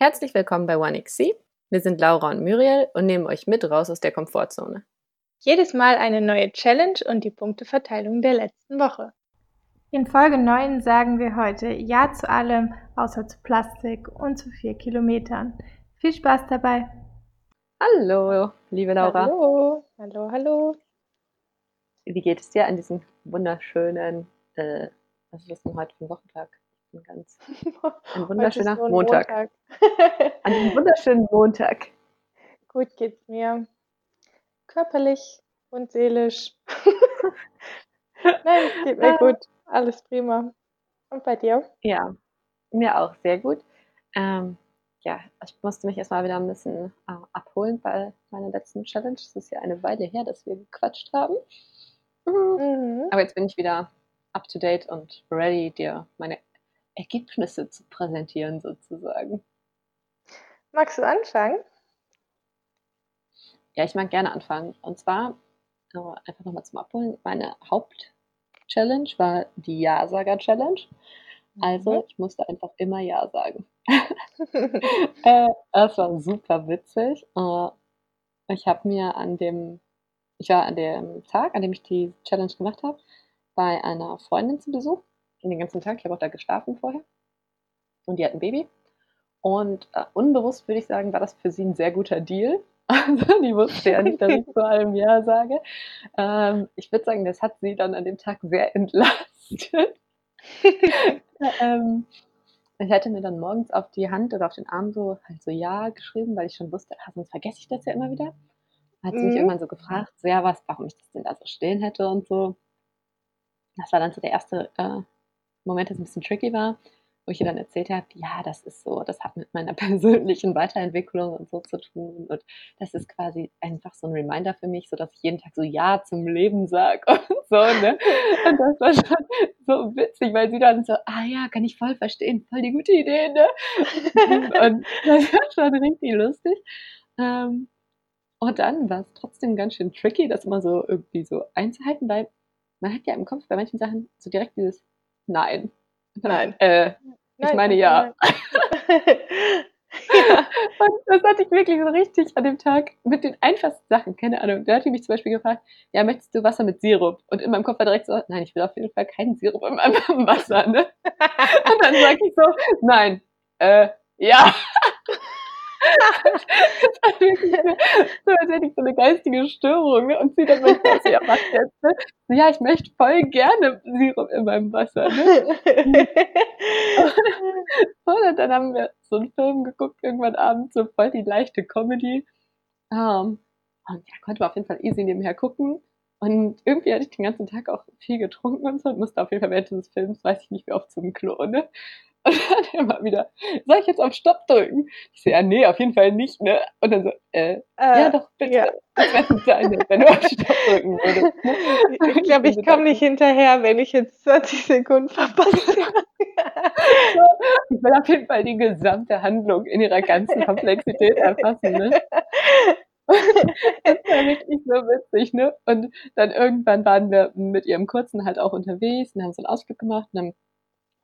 Herzlich willkommen bei OneXC. Wir sind Laura und Muriel und nehmen euch mit raus aus der Komfortzone. Jedes Mal eine neue Challenge und die Punkteverteilung der letzten Woche. In Folge 9 sagen wir heute Ja zu allem, außer zu Plastik und zu vier Kilometern. Viel Spaß dabei! Hallo, liebe Laura. Hallo, hallo, hallo. Wie geht es dir an diesem wunderschönen, äh, was ist das denn heute für ein Wochentag? Ein ganz ein wunderschöner so ein Montag. Montag. An wunderschönen Montag. Gut geht's mir. Körperlich und seelisch. Nein, es geht mir Ah. gut. Alles prima. Und bei dir? Ja, mir auch sehr gut. Ähm, ja, ich musste mich erstmal wieder ein bisschen äh, abholen bei meiner letzten Challenge. Es ist ja eine Weile her, dass wir gequatscht haben. Mhm. Mhm. Aber jetzt bin ich wieder up to date und ready, dir meine Ergebnisse zu präsentieren, sozusagen. Magst du anfangen? Ja, ich mag gerne anfangen. Und zwar, äh, einfach nochmal zum Abholen, meine Haupt-Challenge war die Ja-Sager-Challenge. Also, ich musste einfach immer Ja sagen. äh, das war super witzig. Äh, ich habe mir an dem, ich war an dem Tag, an dem ich die Challenge gemacht habe, bei einer Freundin zu Besuch. Den ganzen Tag. Ich habe auch da geschlafen vorher. Und die hat ein Baby. Und äh, unbewusst würde ich sagen, war das für sie ein sehr guter Deal. Also, die wusste ja nicht, dass ich zu allem Ja sage. Ähm, ich würde sagen, das hat sie dann an dem Tag sehr entlastet. ähm, ich hätte mir dann morgens auf die Hand oder auf den Arm so halt so Ja geschrieben, weil ich schon wusste, ah, sonst vergesse ich das ja immer wieder. Hat sie mich Mhm. irgendwann so gefragt, so, ja, was, warum ich das denn da so stehen hätte und so. Das war dann so der erste äh, Moment, das ein bisschen tricky war, wo ich ihr dann erzählt habe, ja, das ist so, das hat mit meiner persönlichen Weiterentwicklung und so zu tun. Und das ist quasi einfach so ein Reminder für mich, so dass ich jeden Tag so Ja zum Leben sage und so, ne? Und das war schon so witzig, weil sie dann so, ah ja, kann ich voll verstehen, voll die gute Idee, ne? Und das war schon richtig lustig. Ähm, und dann war es trotzdem ganz schön tricky, das immer so irgendwie so einzuhalten, weil man hat ja im Kopf bei manchen Sachen so direkt dieses Nein. Nein. Äh, Nein, meine, nein, ja. und das hatte ich wirklich so richtig an dem Tag mit den einfachsten Sachen, keine Ahnung. Da hat die mich zum Beispiel gefragt, ja, möchtest du Wasser mit Sirup? Und in meinem Kopf war direkt so, nein, ich will auf jeden Fall keinen Sirup in meinem Wasser, ne? Und dann sage ich so, nein, äh, ja. So, als hätte ich so eine geistige Störung. Ne? Und sie dann manchmal so, ja, was jetzt? Ne? Ja, ich möchte voll gerne Sirup in meinem Wasser. Ne? Und dann haben wir so einen Film geguckt, irgendwann abends, so voll die leichte Comedy. Ähm, und ja, konnte man auf jeden Fall easy nebenher gucken. Und irgendwie hatte ich den ganzen Tag auch viel getrunken und so und musste auf jeden Fall während dieses Films, weiß ich nicht, wie oft zum Klo, ne? Und dann immer wieder, soll ich jetzt auf Stopp drücken? Ich so, ja, nee, auf jeden Fall nicht, ne? Und dann so, äh, ja doch, bitte. ja. Das wäre nett, wenn du auf Stopp drücken würdest. ne? Ich glaube, ich komme nicht hinterher, wenn ich jetzt 20 Sekunden verpasse. Ich will auf jeden Fall die gesamte Handlung in ihrer ganzen Komplexität erfassen, ne? Das war wirklich so witzig, ne? Und dann irgendwann waren wir mit ihrem Kurzen halt auch unterwegs und haben so einen Ausflug gemacht und dann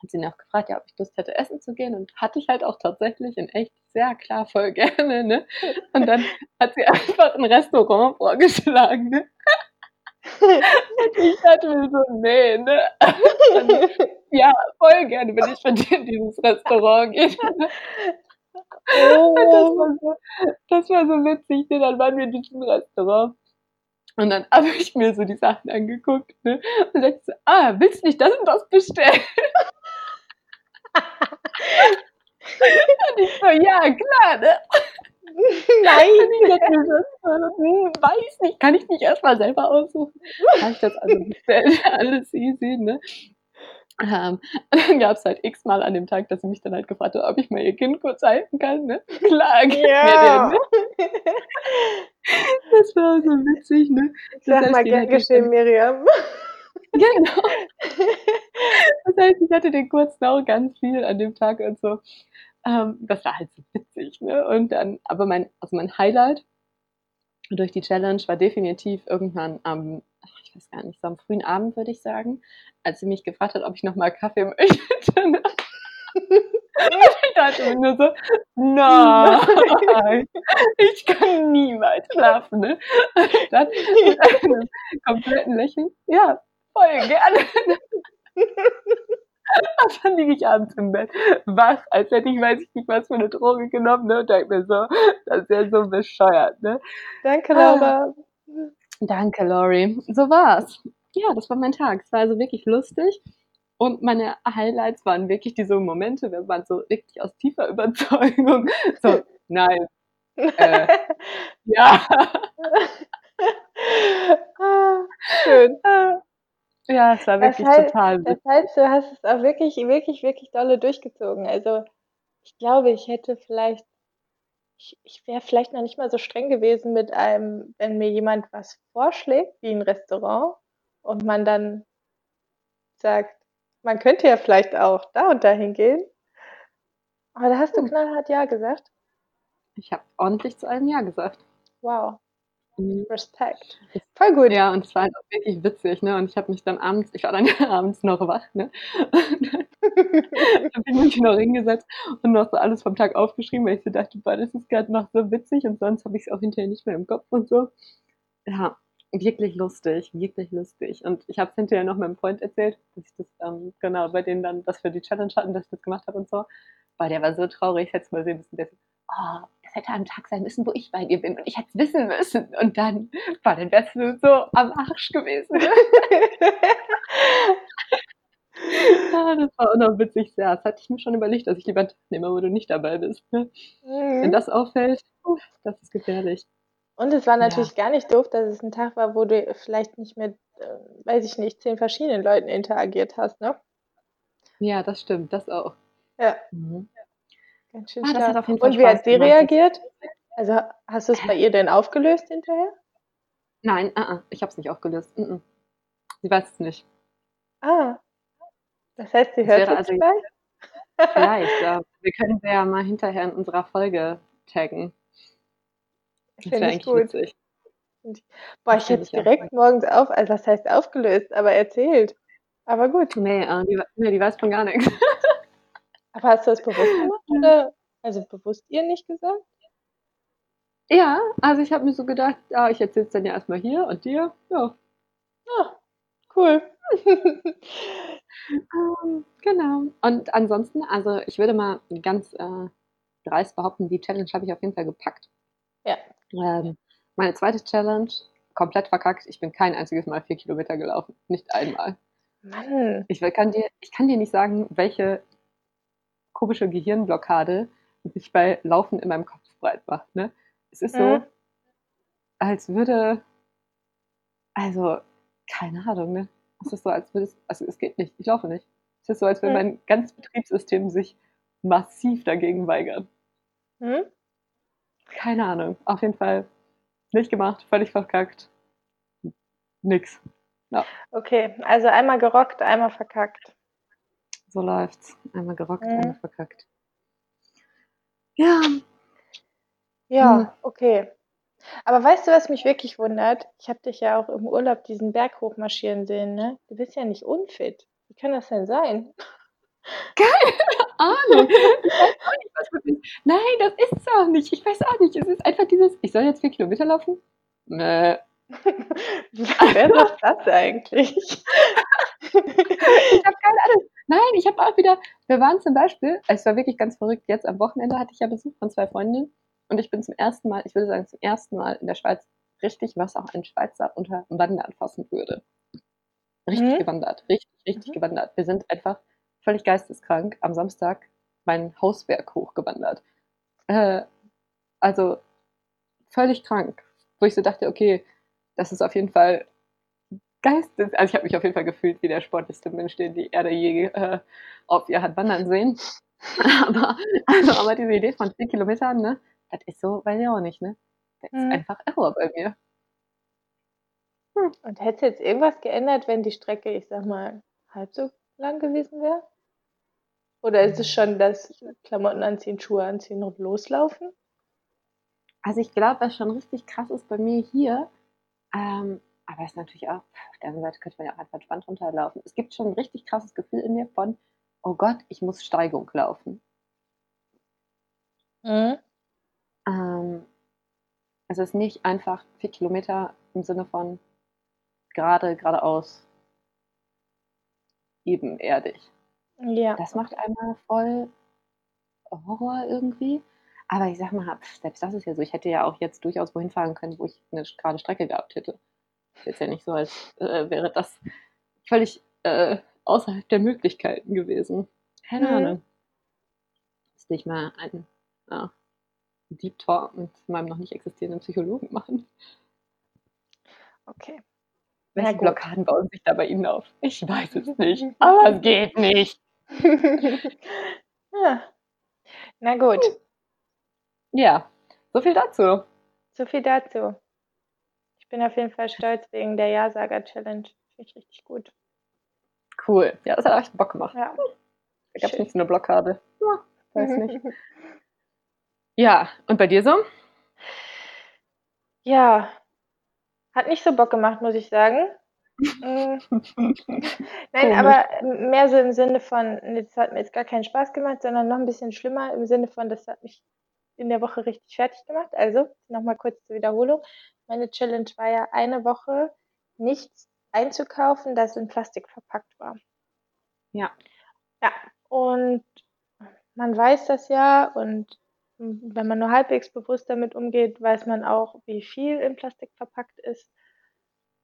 hat sie noch gefragt, ja, ob ich Lust hätte, essen zu gehen und hatte ich halt auch tatsächlich in echt sehr klar voll gerne, ne? Und dann hat sie einfach ein Restaurant vorgeschlagen, ne? Und ich dachte mir so, nee, ne? Und, ja, voll gerne will ich mit dir in dieses Restaurant gehen. Das Oh. war so, das war so witzig, ne? Dann waren wir in diesem Restaurant. Und dann habe ich mir so die Sachen angeguckt, ne? Und sagte so, ah, willst du nicht das und das bestellen? Und ich so, ja, klar, ne? Nein. Ich hm, weiß nicht, kann ich nicht erstmal selber aussuchen? Habe ich das also bestellt, alles easy, ne? Ähm, und dann gab es halt x-mal an dem Tag, dass sie mich dann halt gefragt hat, ob ich mal ihr Kind kurz halten kann, ne? Klar, gib Ja. mir den, ne? Das war so witzig, ne? Sag heißt, mal gern geschehen, Miriam. Genau. Das heißt, ich hatte den kurzen auch ganz viel an dem Tag und so. Ähm, das war halt so witzig, ne? Und dann, aber mein, also mein Highlight durch die Challenge war definitiv irgendwann am, ach, ich weiß gar nicht, so am frühen Abend würde ich sagen, als sie mich gefragt hat, ob ich nochmal Kaffee möchte. ich dachte mir nur so, nein, ich kann niemals schlafen. Ne? Und dann mit einem kompletten Lächeln, ja, voll gerne. Dann liege ich abends im Bett, wach, als hätte ich, weiß ich nicht, was für eine Droge genommen, ne? Und denke mir so, das ist ja so bescheuert, ne? Danke, Laura. Danke, Lori. So war's. Ja, das war mein Tag. Es war also wirklich lustig. Und meine Highlights waren wirklich diese Momente, wenn man so wirklich aus tiefer Überzeugung so, nein, äh, ja. Ah, Schön. Ja, es war Das wirklich heißt, total das witzig. heißt, du hast es auch wirklich, wirklich, wirklich dolle durchgezogen. Also ich glaube, ich hätte vielleicht, ich, ich wäre vielleicht noch nicht mal so streng gewesen mit einem, wenn mir jemand was vorschlägt, wie ein Restaurant, und man dann sagt, man könnte ja vielleicht auch da und dahin gehen. Aber da hast du Hm. knallhart Ja gesagt. Ich habe ordentlich zu allem Ja gesagt. Wow, Mhm. Respekt. Voll gut. Ja, und es war halt auch wirklich witzig, ne? Und ich habe mich dann abends, ich war dann abends noch wach, ne? Habe ich mich noch hingesetzt und noch so alles vom Tag aufgeschrieben, weil ich so dachte, boah, das ist gerade noch so witzig und sonst habe ich es auch hinterher nicht mehr im Kopf und so. Ja, wirklich lustig, wirklich lustig. Und ich habe es hinterher noch meinem Freund erzählt, dass ich das, ähm, genau, bei denen dann, dass wir die Challenge hatten, dass ich das gemacht habe und so. Weil der war so traurig, ich hätte es mal sehen müssen, der so, oh, es hätte ein Tag sein müssen, wo ich bei dir bin und ich hätte es wissen müssen. Und dann, boah, dann wärst du so am Arsch gewesen. Ja, das war auch noch witzig. Ja, das hatte ich mir schon überlegt, dass ich lieber einen Tag nehme, wo du nicht dabei bist. Ne? Wenn Mhm. das auffällt, uff, das ist gefährlich. Und es war Ja. natürlich gar nicht doof, dass es ein Tag war, wo du vielleicht nicht mit, äh, weiß ich nicht, zehn verschiedenen Leuten interagiert hast, ne? Ja, das stimmt, das auch. Ja, Mhm. Ganz schön Ah, das hat auf jeden Fall Und wie hat sie reagiert? Also hast du es bei ihr denn aufgelöst hinterher? Nein, uh -uh, ich habe es nicht aufgelöst. -mm. Sie weiß es nicht. Ah, das heißt, sie Es hört jetzt also gleich? vielleicht, ja, wir können sie ja mal hinterher in unserer Folge taggen. Finde ich gut. witzig. Boah, ich hätte direkt morgens auf, also was heißt aufgelöst, aber erzählt. Aber gut. Nee, äh, die, nee, die weiß von gar nichts. Aber hast du das bewusst gemacht oder? Also bewusst ihr nicht gesagt? Ja, also ich habe mir so gedacht, ja, ich erzähle es dann ja erstmal hier und dir. Ja, Ah, cool. ähm, genau. Und ansonsten, also ich würde mal ganz äh, dreist behaupten, die Challenge habe ich auf jeden Fall gepackt. Ja. Ähm, meine zweite Challenge, komplett verkackt. Ich bin kein einziges Mal vier Kilometer gelaufen. Nicht einmal. Mann. Ich will- kann dir, ich kann dir nicht sagen, welche komische Gehirnblockade sich bei Laufen in meinem Kopf breit macht. Ne? Es ist so, Mhm. als würde, also, keine Ahnung, ne? Es ist so, als würde es, also es geht nicht, ich laufe nicht. Es ist so, als würde Mhm. mein ganzes Betriebssystem sich massiv dagegen weigern. Hm? Keine Ahnung. Auf jeden Fall nicht gemacht, völlig verkackt. Nix. Okay, also einmal gerockt, einmal verkackt. So läuft's. Einmal gerockt, Mhm. einmal verkackt. Ja, Ja, Hm. okay. Aber weißt du, was mich wirklich wundert? Ich habe dich ja auch im Urlaub diesen Berg hochmarschieren sehen, ne? Du bist ja nicht unfit. Wie kann das denn sein? Ahnung. Ich weiß auch nicht, was. Nein, das ist es auch nicht. Ich weiß auch nicht. Es ist einfach dieses, ich soll jetzt vier Kilometer laufen? Äh, Wer sagt das eigentlich? ich habe keine Ahnung. Nein, ich habe auch wieder, wir waren zum Beispiel, es war wirklich ganz verrückt, jetzt am Wochenende hatte ich ja Besuch von zwei Freundinnen und ich bin zum ersten Mal, ich würde sagen zum ersten Mal in der Schweiz richtig, was auch ein Schweizer unter Wandern fassen würde. Richtig Mhm. gewandert, richtig, richtig Mhm. gewandert. Wir sind einfach völlig geisteskrank am Samstag meinen Hausberg hochgewandert. Äh, also völlig krank, wo ich so dachte, okay, das ist auf jeden Fall geistes, also ich habe mich auf jeden Fall gefühlt wie der sportlichste Mensch, den die Erde je äh, auf ihr hat wandern sehen. aber, also, aber diese Idee von 10 Kilometern, ne, das ist so, weiß ich auch nicht, ne? Das ist Mhm. einfach Error bei mir. Und hätte jetzt irgendwas geändert, wenn die Strecke, ich sag mal, halb so lang gewesen wäre? Oder ist es schon das Klamotten anziehen, Schuhe anziehen und loslaufen? Also ich glaube, was schon richtig krass ist bei mir hier, ähm, aber es ist natürlich auch, auf der anderen Seite könnte man ja auch einfach entspannt runterlaufen. Es gibt schon ein richtig krasses Gefühl in mir von, oh Gott, ich muss Steigung laufen. Mhm. Ähm, es ist nicht einfach vier Kilometer im Sinne von gerade, geradeaus, ebenerdig. Ja. Das macht einmal voll Horror irgendwie. Aber ich sag mal, selbst das ist ja so. Ich hätte ja auch jetzt durchaus wohin fahren können, wo ich eine gerade Strecke gehabt hätte. Ist ja nicht so, als äh, wäre das völlig äh, außerhalb der Möglichkeiten gewesen. Keine mhm. Ahnung. Ist nicht mal ein ja, Deep Talk mit meinem noch nicht existierenden Psychologen machen. Okay. Welche Blockaden bauen sich da bei Ihnen auf? Ich weiß es nicht, aber es geht nicht. ja. Na gut. Ja, so viel dazu. So viel dazu. Bin auf jeden Fall stolz wegen der Ja-Sager-Challenge. Finde ich richtig gut. Cool. Ja, das hat echt Bock gemacht. Ja. Da gab es nicht so eine Blockade. Ja, weiß nicht. ja, und bei dir so? Ja, hat nicht so Bock gemacht, muss ich sagen. Nein, aber mehr so im Sinne von, das hat mir jetzt gar keinen Spaß gemacht, sondern noch ein bisschen schlimmer im Sinne von, das hat mich in der Woche richtig fertig gemacht. Also, nochmal kurz zur Wiederholung. Meine Challenge war ja eine Woche nichts einzukaufen, das in Plastik verpackt war. Ja. Ja, und man weiß das ja und wenn man nur halbwegs bewusst damit umgeht, weiß man auch, wie viel in Plastik verpackt ist.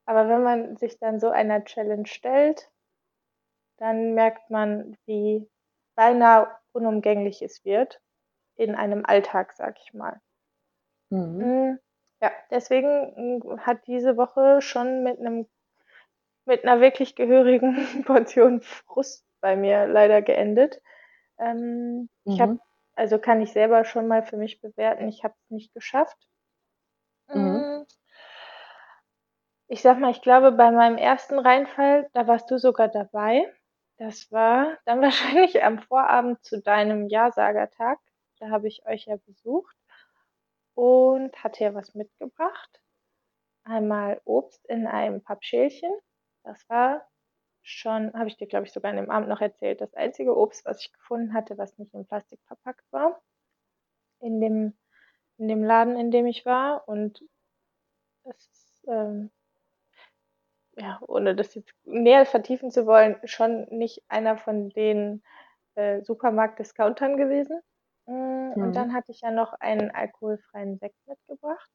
Aber wenn man sich dann so einer Challenge stellt, dann merkt man, wie beinahe unumgänglich es wird in einem Alltag, sag ich mal. Mhm. Mm, ja, deswegen mm, hat diese Woche schon mit einem mit einer wirklich gehörigen Portion Frust bei mir leider geendet. Ähm, mhm. Ich habe, also kann ich selber schon mal für mich bewerten, ich habe es nicht geschafft. Mhm. Mm, ich sag mal, ich glaube, bei meinem ersten Reinfall, da warst du sogar dabei. Das war dann wahrscheinlich am Vorabend zu deinem Ja-Sagertag. Da habe ich euch ja besucht und hatte ja was mitgebracht. Einmal Obst in einem Pappschälchen. Das war schon, habe ich dir, glaube ich, sogar in dem Abend noch erzählt, das einzige Obst, was ich gefunden hatte, was nicht in Plastik verpackt war. In dem, in dem Laden, in dem ich war. Und das ist, ähm, ja, ohne das jetzt näher vertiefen zu wollen, schon nicht einer von den äh, Supermarkt-Discountern gewesen. Mhm. Und dann hatte ich ja noch einen alkoholfreien Sekt mitgebracht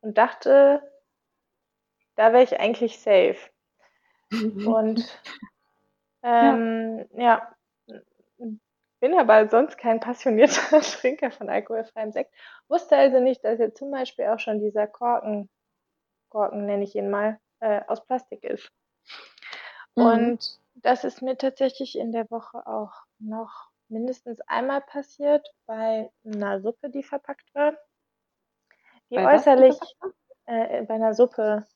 und dachte, da wäre ich eigentlich safe. Und ähm, ja. ja. bin aber sonst kein passionierter Trinker von alkoholfreiem Sekt. Wusste also nicht, dass jetzt zum Beispiel auch schon dieser Korken, Korken nenne ich ihn mal, äh, aus Plastik ist. Mhm. Und das ist mir tatsächlich in der Woche auch noch mindestens einmal passiert bei einer Suppe, die verpackt war. Die bei äußerlich äh, bei einer Suppe,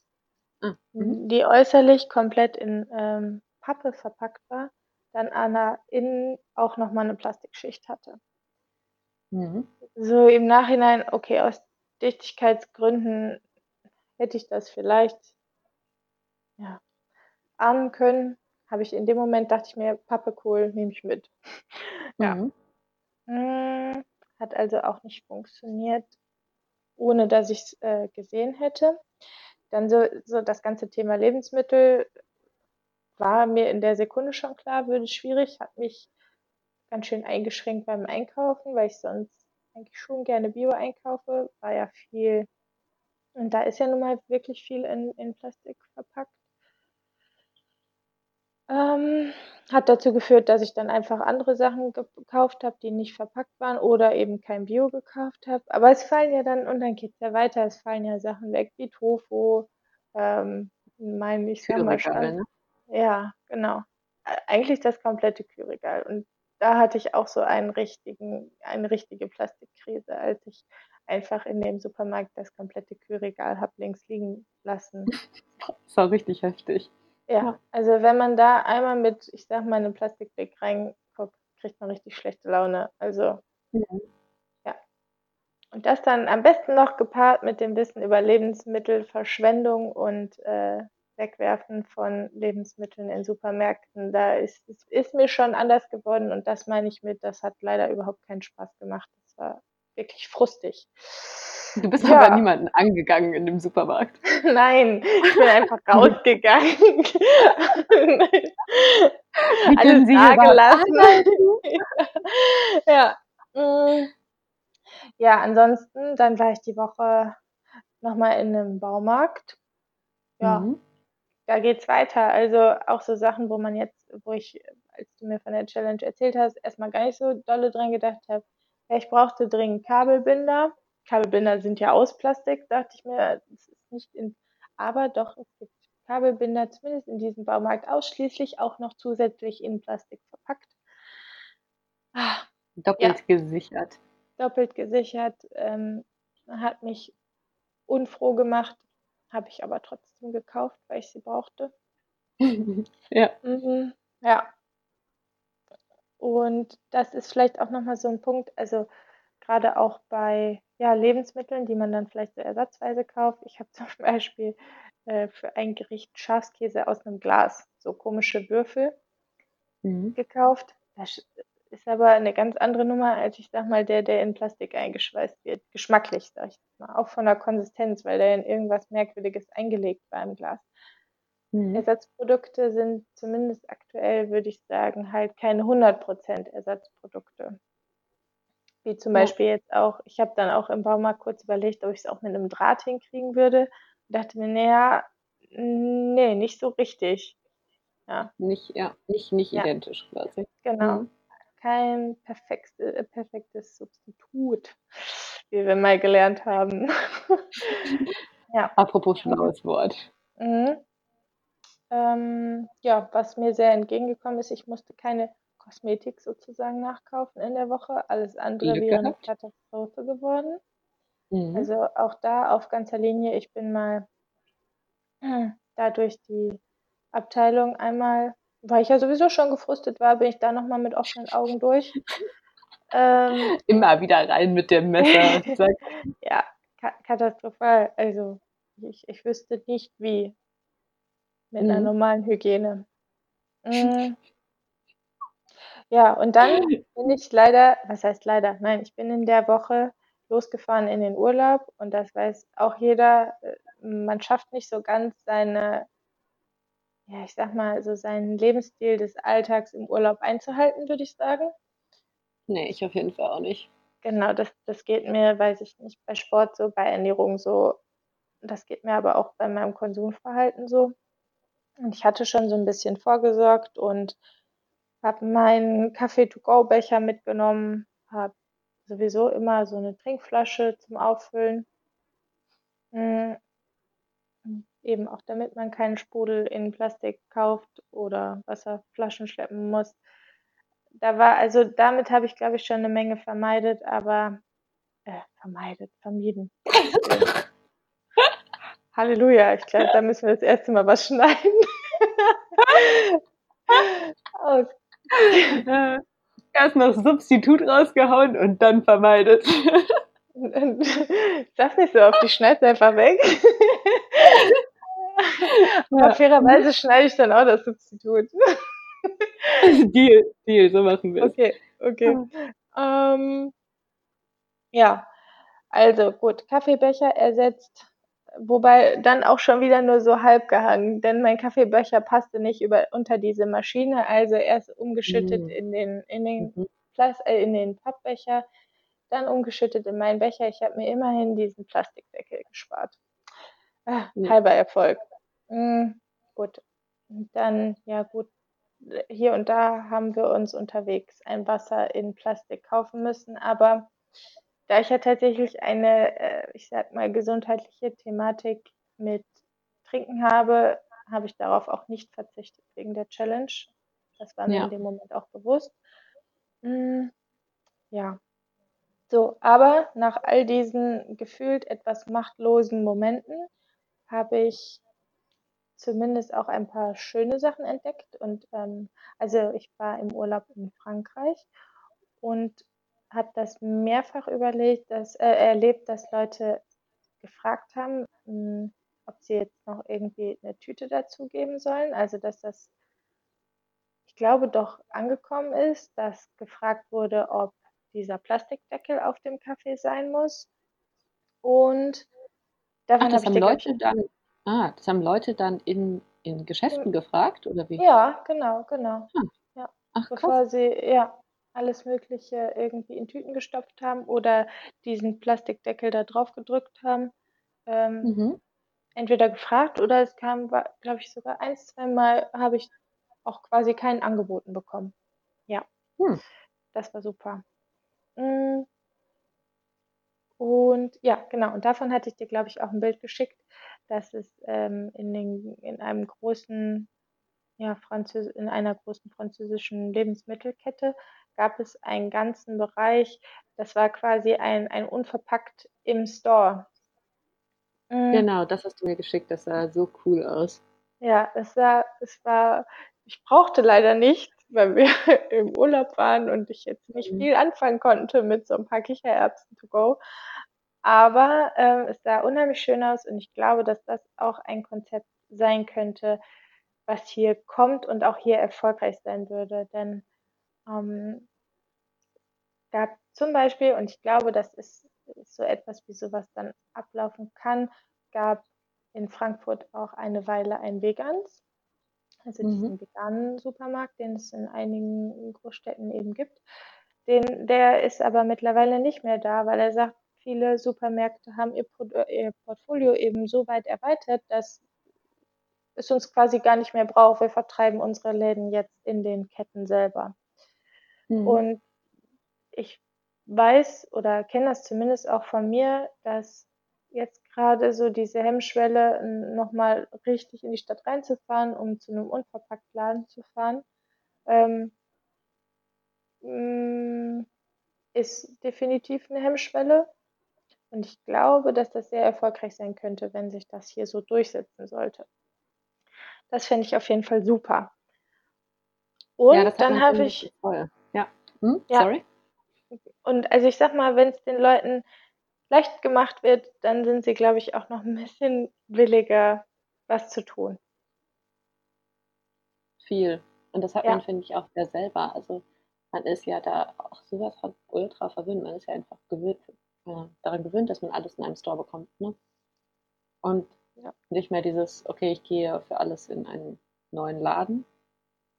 ah, mhm. die äußerlich komplett in ähm, Pappe verpackt war, dann an der innen auch nochmal eine Plastikschicht hatte. Mhm. So im Nachhinein, okay, aus Dichtigkeitsgründen hätte ich das vielleicht ja, ahnen können, habe ich in dem Moment, dachte ich mir, Pappe cool, nehme ich mit. ja. Mhm. Hm, hat also auch nicht funktioniert, ohne dass ich es äh, gesehen hätte. Dann so, so das ganze Thema Lebensmittel war mir in der Sekunde schon klar, würde schwierig, hat mich ganz schön eingeschränkt beim Einkaufen, weil ich sonst eigentlich schon gerne Bio einkaufe, war ja viel, und da ist ja nun mal wirklich viel in, in Plastik verpackt. Ähm, hat dazu geführt, dass ich dann einfach andere Sachen gekauft habe, die nicht verpackt waren oder eben kein Bio gekauft habe. Aber es fallen ja dann, und dann geht es ja weiter, es fallen ja Sachen weg wie Tofu, ähm, mein, schon. Ne? Ja, genau. Eigentlich das komplette Kühlregal. Und da hatte ich auch so einen richtigen, eine richtige Plastikkrise, als ich einfach in dem Supermarkt das komplette Kühlregal habe links liegen lassen. Das war richtig heftig. Ja, also wenn man da einmal mit, ich sag mal, einem Plastikblick reinguckt, kriegt man richtig schlechte Laune. Also, ja. ja. Und das dann am besten noch gepaart mit dem Wissen über Lebensmittelverschwendung und äh, Wegwerfen von Lebensmitteln in Supermärkten. Da ist, ist, ist mir schon anders geworden und das meine ich mit, das hat leider überhaupt keinen Spaß gemacht. Das war wirklich frustig. Du bist ja. aber niemanden angegangen in dem Supermarkt. Nein, ich bin einfach rausgegangen. Alles Sie gelassen. ja. Mm. Ja, ansonsten, dann war ich die Woche nochmal in einem Baumarkt. Ja, mhm. da geht's weiter. Also auch so Sachen, wo man jetzt, wo ich, als du mir von der Challenge erzählt hast, erstmal gar nicht so dolle dran gedacht habe. Ja, ich brauchte dringend Kabelbinder. Kabelbinder sind ja aus Plastik, dachte ich mir, das ist nicht in, aber doch, es gibt Kabelbinder, zumindest in diesem Baumarkt, ausschließlich auch noch zusätzlich in Plastik verpackt. Ah, doppelt ja. gesichert. Doppelt gesichert, ähm, hat mich unfroh gemacht, habe ich aber trotzdem gekauft, weil ich sie brauchte. ja. Mhm, ja. Und das ist vielleicht auch nochmal so ein Punkt, also gerade auch bei ja, Lebensmitteln, die man dann vielleicht so ersatzweise kauft. Ich habe zum Beispiel äh, für ein Gericht Schafskäse aus einem Glas, so komische Würfel mhm. gekauft. Das ist aber eine ganz andere Nummer, als ich sag mal, der, der in Plastik eingeschweißt wird. Geschmacklich, sag ich mal. Auch von der Konsistenz, weil der in irgendwas Merkwürdiges eingelegt war im Glas. Mhm. Ersatzprodukte sind zumindest aktuell, würde ich sagen, halt keine 100% Ersatzprodukte. Wie zum ja. Beispiel jetzt auch, ich habe dann auch im Baumarkt kurz überlegt, ob ich es auch mit einem Draht hinkriegen würde. Und dachte mir, naja, nee, nicht so richtig. Ja. Nicht, ja, nicht, nicht ja. identisch quasi. Genau. Mhm. Kein perfekt, äh, perfektes Substitut, wie wir mal gelernt haben. ja. Apropos schlaues Wort. Mhm. Ähm, ja, was mir sehr entgegengekommen ist, ich musste keine Kosmetik sozusagen nachkaufen in der Woche. Alles andere wäre eine Katastrophe geworden. Mhm. Also auch da auf ganzer Linie. Ich bin mal da durch die Abteilung einmal, weil ich ja sowieso schon gefrustet war, bin ich da nochmal mit offenen Augen durch. Ähm, Immer wieder rein mit dem Messer. ja, ka katastrophal. Also ich, ich wüsste nicht wie mit mhm. einer normalen Hygiene. Mhm. Ja, und dann bin ich leider was heißt leider? Nein, ich bin in der Woche losgefahren in den Urlaub und das weiß auch jeder, äh, man schafft nicht so ganz seine ja, ich sag mal, so seinen Lebensstil des Alltags im Urlaub einzuhalten, würde ich sagen. Ne, ich auf jeden Fall auch nicht. Genau, das das geht mir, weiß ich nicht, bei Sport so, bei Ernährung so. Das geht mir aber auch bei meinem Konsumverhalten so. Und ich hatte schon so ein bisschen vorgesorgt und habe meinen Kaffee-to-go-Becher mitgenommen, habe sowieso immer so eine Trinkflasche zum Auffüllen. Mhm. Eben auch damit man keinen Sprudel in Plastik kauft oder Wasserflaschen schleppen muss. Da war also damit habe ich, glaube ich, schon eine Menge vermeidet, aber äh, vermeidet, vermieden. Halleluja, ich glaube, da müssen wir das erste Mal was schneiden. oh Erst noch Substitut rausgehauen und dann vermeidet. Sag nicht so oft, ich schneide einfach weg. Aber ja. fairerweise schneide ich dann auch das Substitut. Deal, Deal, so machen wir es. Okay, okay. Ähm, ja, also gut, Kaffeebecher ersetzt wobei dann auch schon wieder nur so halb gehangen, denn mein Kaffeebecher passte nicht über, unter diese Maschine, also erst umgeschüttet mhm. in den, in den, mhm. äh, in den Pappbecher, dann umgeschüttet in meinen Becher. Ich habe mir immerhin diesen Plastikdeckel gespart. Ah, ja. Halber Erfolg. Mhm, gut. dann, ja gut, hier und da haben wir uns unterwegs ein Wasser in Plastik kaufen müssen, aber da ich ja tatsächlich eine, äh, ich sag mal, gesundheitliche Thematik mit Trinken habe, habe ich darauf auch nicht verzichtet wegen der Challenge. Das war mir ja. in dem Moment auch bewusst. Hm, ja. So, aber nach all diesen gefühlt etwas machtlosen Momenten habe ich zumindest auch ein paar schöne Sachen entdeckt. Und ähm, also ich war im Urlaub in Frankreich und habe das mehrfach überlegt, dass, äh, erlebt, dass Leute gefragt haben, mh, hm, ob sie jetzt noch irgendwie eine Tüte dazugeben sollen. Also dass das, ich glaube, doch angekommen ist, dass gefragt wurde, ob dieser Plastikdeckel auf dem Kaffee sein muss. Und Ach, davon das habe ich haben Leute dann, ah, das haben Leute dann in, in Geschäften im, gefragt, oder wie? ja, genau, genau. Ah, Ja, ach, krass. bevor sie ja alles Mögliche irgendwie in Tüten gestopft haben oder diesen Plastikdeckel da drauf gedrückt haben. Ähm, Mhm. entweder gefragt oder es kam, glaube ich, sogar ein, zwei Mal habe ich auch quasi keinen angeboten bekommen. Ja, Hm. das war super. Mm, Und ja, genau. Und davon hatte ich dir, glaube ich, auch ein Bild geschickt, dass es ähm, in, den, in einem großen, ja, Französ in einer großen französischen Lebensmittelkette gab es einen ganzen Bereich, das war quasi ein, ein unverpackt im Store. Mm, Genau, das hast du mir geschickt, das sah so cool aus. Ja, es war, es war, ich brauchte leider nicht, weil wir im Urlaub waren und ich jetzt nicht Mhm. viel anfangen konnte mit so ein paar Kichererbsen to go. Aber ähm, es sah unheimlich schön aus und ich glaube, dass das auch ein Konzept sein könnte, was hier kommt und auch hier erfolgreich sein würde. Denn ähm, gab zum Beispiel, und ich glaube, das ist, ist so etwas, wie sowas dann ablaufen kann, gab in Frankfurt auch eine Weile ein Vegans, also Mhm. diesen veganen Supermarkt, den es in einigen Großstädten eben gibt. Den, der ist aber mittlerweile nicht mehr da, weil er sagt, viele Supermärkte haben ihr, Pro ihr Portfolio eben so weit erweitert, dass es uns quasi gar nicht mehr braucht. Wir vertreiben unsere Läden jetzt in den Ketten selber. Mhm. Und ich weiß oder kenne das zumindest auch von mir, dass jetzt gerade so diese Hemmschwelle, nochmal richtig in die Stadt reinzufahren, um zu einem Unverpacktladen zu fahren, ähm, mm, ist definitiv eine Hemmschwelle. Und ich glaube, dass das sehr erfolgreich sein könnte, wenn sich das hier so durchsetzen sollte. Das fände ich auf jeden Fall super. Ja, Und hat dann habe ich, voll. Ja. Hm? ja, Sorry? und also ich sag mal, wenn es den Leuten leicht gemacht wird, dann sind sie, glaube ich, auch noch ein bisschen williger, was zu tun. Viel. Und das hat man, Ja, finde ich, auch sehr selber. Also man ist ja da auch sowas von ultra verwöhnt. Man ist ja einfach gewöhnt, äh, daran gewöhnt, dass man alles in einem Store bekommt. Ne? Und ja. nicht mehr dieses, okay, ich gehe für alles in einen neuen Laden.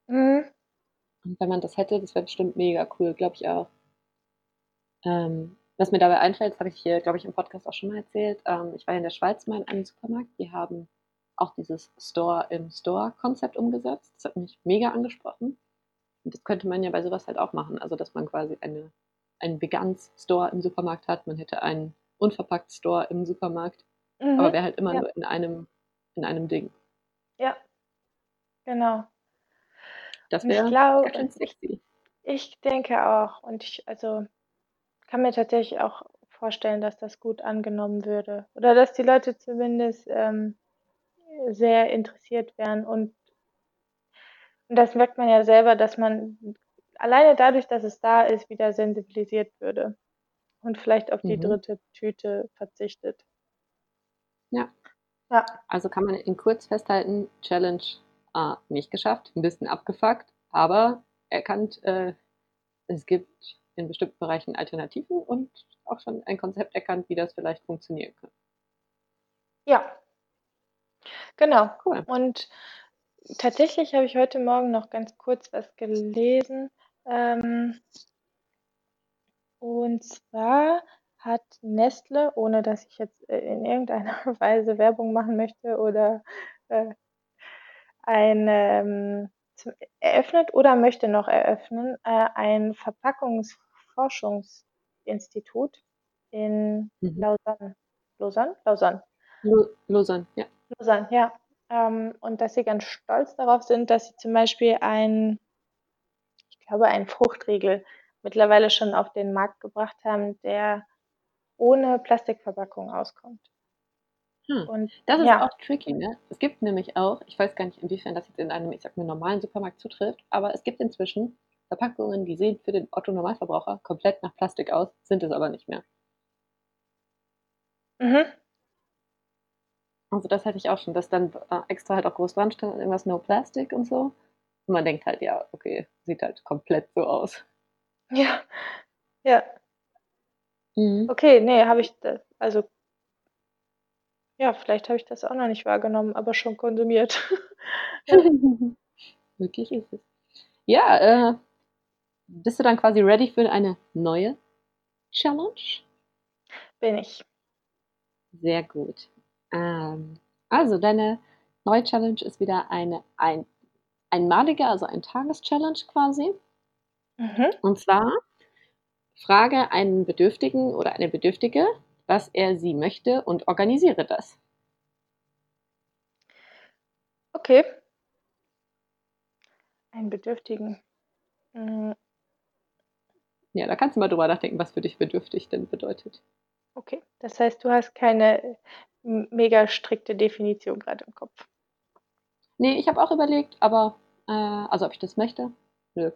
Mhm. Und wenn man das hätte, das wäre bestimmt mega cool, glaube ich auch. Ähm, was mir dabei einfällt, das habe ich hier, glaube ich, im Podcast auch schon mal erzählt. Ähm, ich war in der Schweiz mal in einem Supermarkt, die haben auch dieses Store im Store-Konzept umgesetzt. Das hat mich mega angesprochen. Und das könnte man ja bei sowas halt auch machen. Also, dass man quasi eine, einen Vegans-Store im Supermarkt hat. Man hätte einen unverpackt Store im Supermarkt. Aber Mhm. wäre halt immer Ja, nur in einem, in einem Ding. ja, genau. Das wäre glaube, ganz schön ich, sexy. ich denke auch. Und ich, also kann mir tatsächlich auch vorstellen, dass das gut angenommen würde. Oder dass die Leute zumindest ähm, sehr interessiert wären. Und, und das merkt man ja selber, dass man alleine dadurch, dass es da ist, wieder sensibilisiert würde und vielleicht auf die Mhm. dritte Tüte verzichtet. Ja. Ja, Also kann man in kurz festhalten, Challenge A nicht geschafft, ein bisschen abgefuckt, aber erkannt, äh, es gibt in bestimmten Bereichen Alternativen und auch schon ein Konzept erkannt, wie das vielleicht funktionieren kann. ja, genau. Cool. Und tatsächlich habe ich heute Morgen noch ganz kurz was gelesen. Ähm, und zwar hat Nestle, ohne dass ich jetzt äh, in irgendeiner Weise Werbung machen möchte oder äh, ein, ähm, eröffnet oder möchte noch eröffnen, äh, ein Verpackungsforschungsinstitut in Mhm. Lausanne. Lausanne? Lausanne. Lausanne, ja. Lausanne, ja. Ähm, und dass sie ganz stolz darauf sind, dass sie zum Beispiel ein, ich glaube, einen Fruchtriegel mittlerweile schon auf den Markt gebracht haben, der ohne Plastikverpackung auskommt. Hm. Und Das ist ja, auch tricky, ne? Es gibt nämlich auch, ich weiß gar nicht, inwiefern das jetzt in einem, ich sag mal, normalen Supermarkt zutrifft, aber es gibt inzwischen Verpackungen, die sehen für den Otto-Normalverbraucher komplett nach Plastik aus, sind es aber nicht mehr. mhm. Also das hatte ich auch schon, dass dann äh, extra halt auch groß dran stand, irgendwas No Plastic und so. Und man denkt halt, ja, okay, sieht halt komplett so aus. ja, Ja. Mhm. Okay, nee, habe ich das, also ja, vielleicht habe ich das auch noch nicht wahrgenommen, aber schon konsumiert. Ja. Möglich ist es. Ja, äh, bist du dann quasi ready für eine neue Challenge? Bin ich. Sehr gut. Ähm, also, deine neue Challenge ist wieder eine ein, einmalige, also ein Tageschallenge quasi. Mhm. Und zwar frage einen Bedürftigen oder eine Bedürftige, was er sie möchte und organisiere das. Okay. Einen Bedürftigen. Mhm. Ja, da kannst du mal drüber nachdenken, was für dich bedürftig denn bedeutet. Okay, das heißt, du hast keine mega strikte Definition gerade im Kopf. Nee, ich habe auch überlegt, aber äh, also ob ich das möchte? Nö.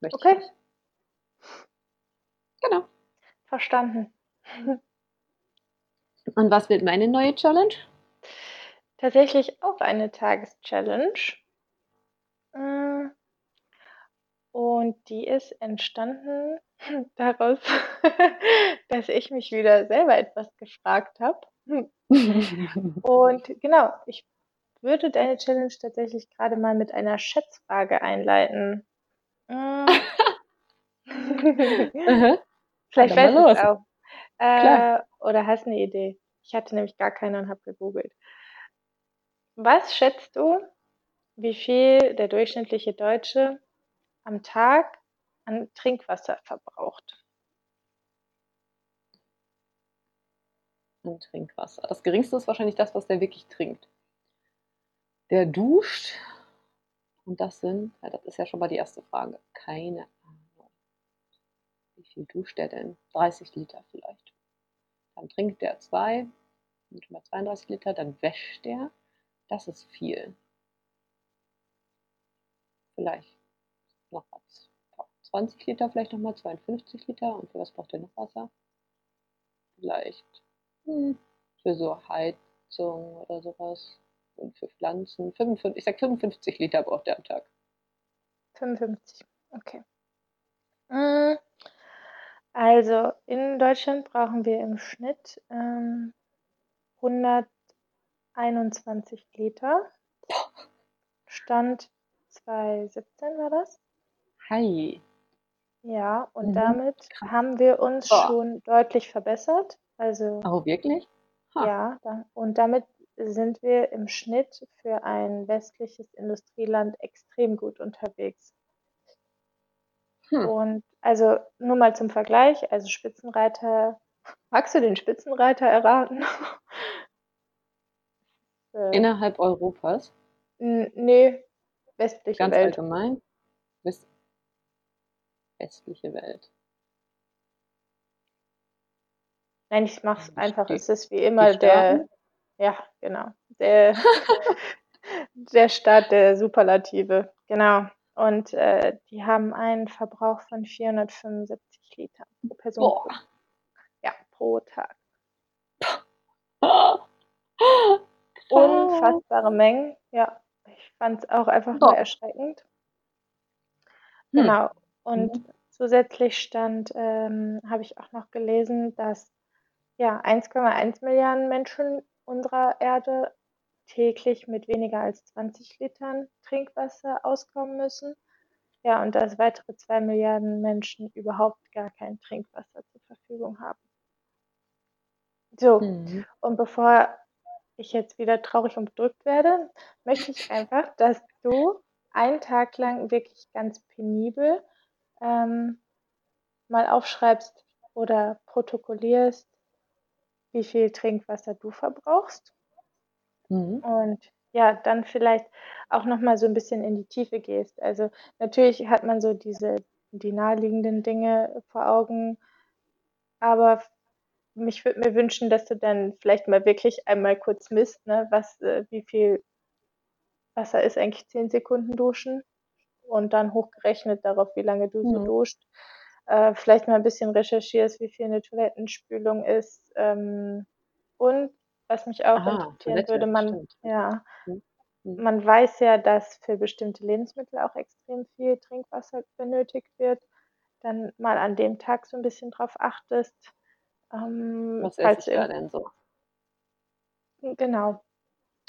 Möchte okay. Genau. Verstanden. Und was wird meine neue Challenge? Tatsächlich auch eine Tageschallenge. Äh, und die ist entstanden daraus, dass ich mich wieder selber etwas gefragt habe. Und genau, ich würde deine Challenge tatsächlich gerade mal mit einer Schätzfrage einleiten. Mm. Vielleicht weißt du es auch. Äh, oder hast eine Idee. Ich hatte nämlich gar keine und habe gegoogelt. Was schätzt du, wie viel der durchschnittliche Deutsche am Tag an Trinkwasser verbraucht? An Trinkwasser. Das geringste ist wahrscheinlich das, was der wirklich trinkt. Der duscht. Und das sind, ja, das ist ja schon mal die erste Frage. Keine viel duscht der denn? 30 Liter vielleicht. Dann trinkt der zwei, mit 32 Liter, dann wäscht der. Das ist viel. Vielleicht noch was. 20 Liter, vielleicht nochmal 52 Liter. Und für was braucht er noch Wasser? Vielleicht hm, für so Heizung oder sowas. Und für Pflanzen. 55, ich sag 55 Liter braucht er am Tag. 55, okay. Hm, also in Deutschland brauchen wir im Schnitt ähm, 121 Liter. Stand 2017 war das. Hi. Ja, und mhm. damit haben wir uns Boah. schon deutlich verbessert. Also, oh, wirklich? Ha. Ja, da, und damit sind wir im Schnitt für ein westliches Industrieland extrem gut unterwegs. Hm. Und also nur mal zum Vergleich, also Spitzenreiter, magst du den Spitzenreiter erraten? Äh. Innerhalb Europas? N nee, westliche Ganz Welt. allgemein? West westliche Welt. Nein, ich mache es einfach. Es ist wie immer der, ja, genau, der, der Staat der Superlative, genau. Und äh, die haben einen Verbrauch von 475 Litern pro Person. Boah. Pro, ja, pro Tag. Unfassbare Mengen. Ja, ich fand es auch einfach Boah. nur erschreckend. Hm. Genau. Und mhm. zusätzlich stand, ähm, habe ich auch noch gelesen, dass ja 1,1 Milliarden Menschen unserer Erde täglich mit weniger als 20 Litern Trinkwasser auskommen müssen. Ja, und dass weitere 2 Milliarden Menschen überhaupt gar kein Trinkwasser zur Verfügung haben. So, mhm. und bevor ich jetzt wieder traurig und bedrückt werde, möchte ich einfach, dass du einen Tag lang wirklich ganz penibel ähm, mal aufschreibst oder protokollierst, wie viel Trinkwasser du verbrauchst. Mhm. Und ja, dann vielleicht auch noch mal so ein bisschen in die Tiefe gehst. Also natürlich hat man so diese die naheliegenden Dinge vor Augen, aber mich würde mir wünschen, dass du dann vielleicht mal wirklich einmal kurz misst, ne, was, äh, wie viel Wasser ist eigentlich 10 Sekunden duschen und dann hochgerechnet darauf, wie lange du so mhm. duscht. Äh, vielleicht mal ein bisschen recherchierst, wie viel eine Toilettenspülung ist. Ähm, und was mich auch Aha, interessieren Toilette, würde, man, ja, mhm. mhm. man weiß ja, dass für bestimmte Lebensmittel auch extrem viel Trinkwasser benötigt wird. dann mal an dem Tag so ein bisschen drauf achtest. Ähm, Was ist da denn so? Genau.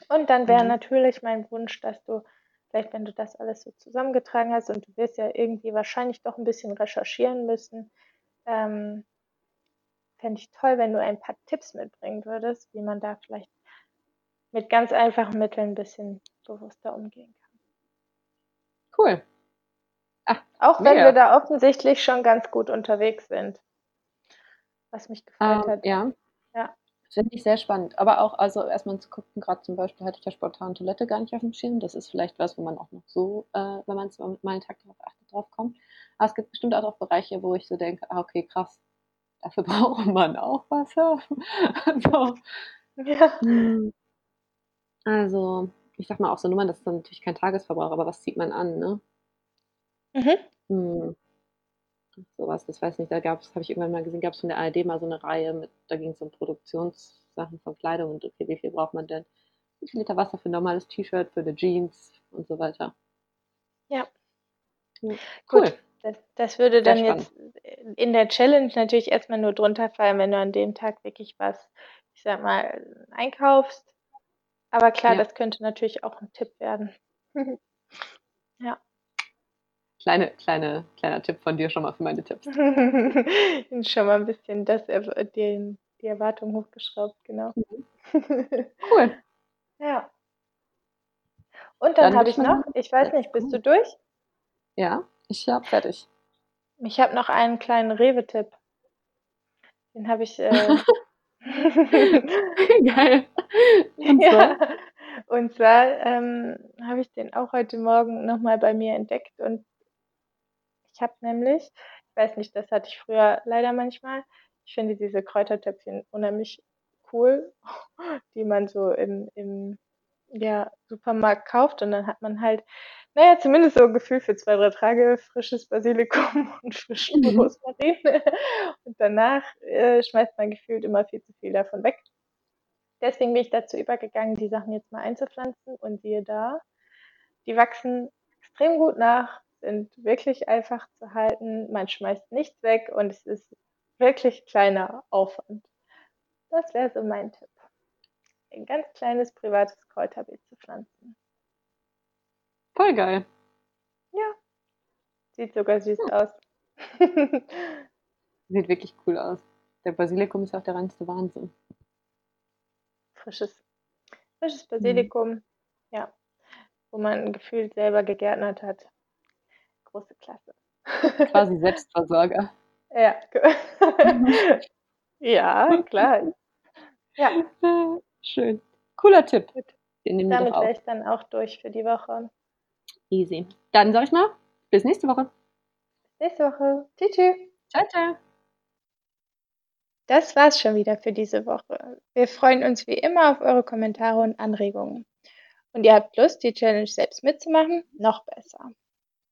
Und dann wäre Mhm. natürlich mein Wunsch, dass du vielleicht, wenn du das alles so zusammengetragen hast und du wirst ja irgendwie wahrscheinlich doch ein bisschen recherchieren müssen, ähm, fände ich toll, wenn du ein paar Tipps mitbringen würdest, wie man da vielleicht mit ganz einfachen Mitteln ein bisschen bewusster umgehen kann. Cool. Auch wenn Mega. wir da offensichtlich schon ganz gut unterwegs sind. Was mich gefreut Ähm, hat. ja. Ja. Finde ich sehr spannend. Aber auch, also erstmal zu gucken, gerade zum Beispiel hatte ich ja spontan Toilette gar nicht auf dem Schirm. Das ist vielleicht was, wo man auch noch so, äh, wenn man es mal einen Tag darauf achtet, drauf kommt. Aber es gibt bestimmt auch noch Bereiche, wo ich so denke, ah, okay, krass, dafür braucht man auch Wasser. so. Ja. Hm. Also, ich sag mal auch so Nummern, das ist dann natürlich kein Tagesverbrauch, aber was zieht man an, ne? Mhm. Hm. Sowas, das weiß nicht, da gab's, habe ich irgendwann mal gesehen, gab es von der ARD mal so eine Reihe mit, da ging es um Produktionssachen von Kleidung und okay, wie viel braucht man denn? Wie viel Liter Wasser für ein normales T-Shirt, für eine Jeans und so weiter. Ja. Ja, Gut. Das, das würde dann jetzt in der Challenge natürlich erstmal nur drunter fallen, wenn du an dem Tag wirklich was, ich sag mal, einkaufst. Aber klar, Ja. das könnte natürlich auch ein Tipp werden. Kleine, kleine, kleiner Tipp von dir schon mal für meine Tipps. Schon mal ein bisschen das, den, die Erwartung hochgeschraubt, genau. Cool. ja. Und dann Dann habe ich noch, ich weiß nicht, bist du durch? Ja, ich hab fertig. Ich habe noch einen kleinen Rewe-Tipp. Den habe ich. Äh, Geil. Und ja. zwar? Und zwar ähm, habe ich den auch heute Morgen nochmal bei mir entdeckt und ich habe nämlich, ich weiß nicht, das hatte ich früher leider manchmal. Ich finde diese Kräutertöpfchen unheimlich cool, die man so im, im ja, Supermarkt kauft und dann hat man halt, naja, zumindest so ein Gefühl für zwei, drei Tage frisches Basilikum und frischen Mhm. Rosmarin. Und danach äh, schmeißt man gefühlt immer viel zu viel davon weg. Deswegen bin ich dazu übergegangen, die Sachen jetzt mal einzupflanzen und siehe da, die wachsen extrem gut nach, sind wirklich einfach zu halten, man schmeißt nichts weg und es ist wirklich kleiner Aufwand. Das wäre so mein Tipp. Ein ganz kleines privates Kräuterbeet zu pflanzen. Voll geil. Ja, sieht sogar süß aus. Sieht wirklich cool aus. Der Basilikum ist auch der reinste Wahnsinn. frisches, frisches Basilikum, ja, wo man gefühlt selber gegärtnert hat. Große Klasse. Quasi Selbstversorger. Ja, ja, klar. Ja, Ja, Schön. Cooler Tipp. Gut. Den nehmen wir damit wäre ich dann auch durch für die Woche. Easy. Dann sag ich mal, bis nächste Woche. Nächste Woche. Tschüss. tschüss. Ciao, ciao. Das war's schon wieder für diese Woche. Wir freuen uns wie immer auf eure Kommentare und Anregungen. Und ihr habt Lust, die Challenge selbst mitzumachen? Noch besser.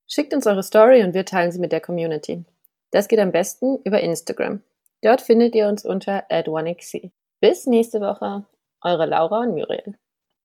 Schickt uns eure Story und wir teilen sie mit der Community. Das geht am besten über Instagram. Dort findet ihr uns unter at 1xc. Bis nächste Woche. Eure Laura und Muriel.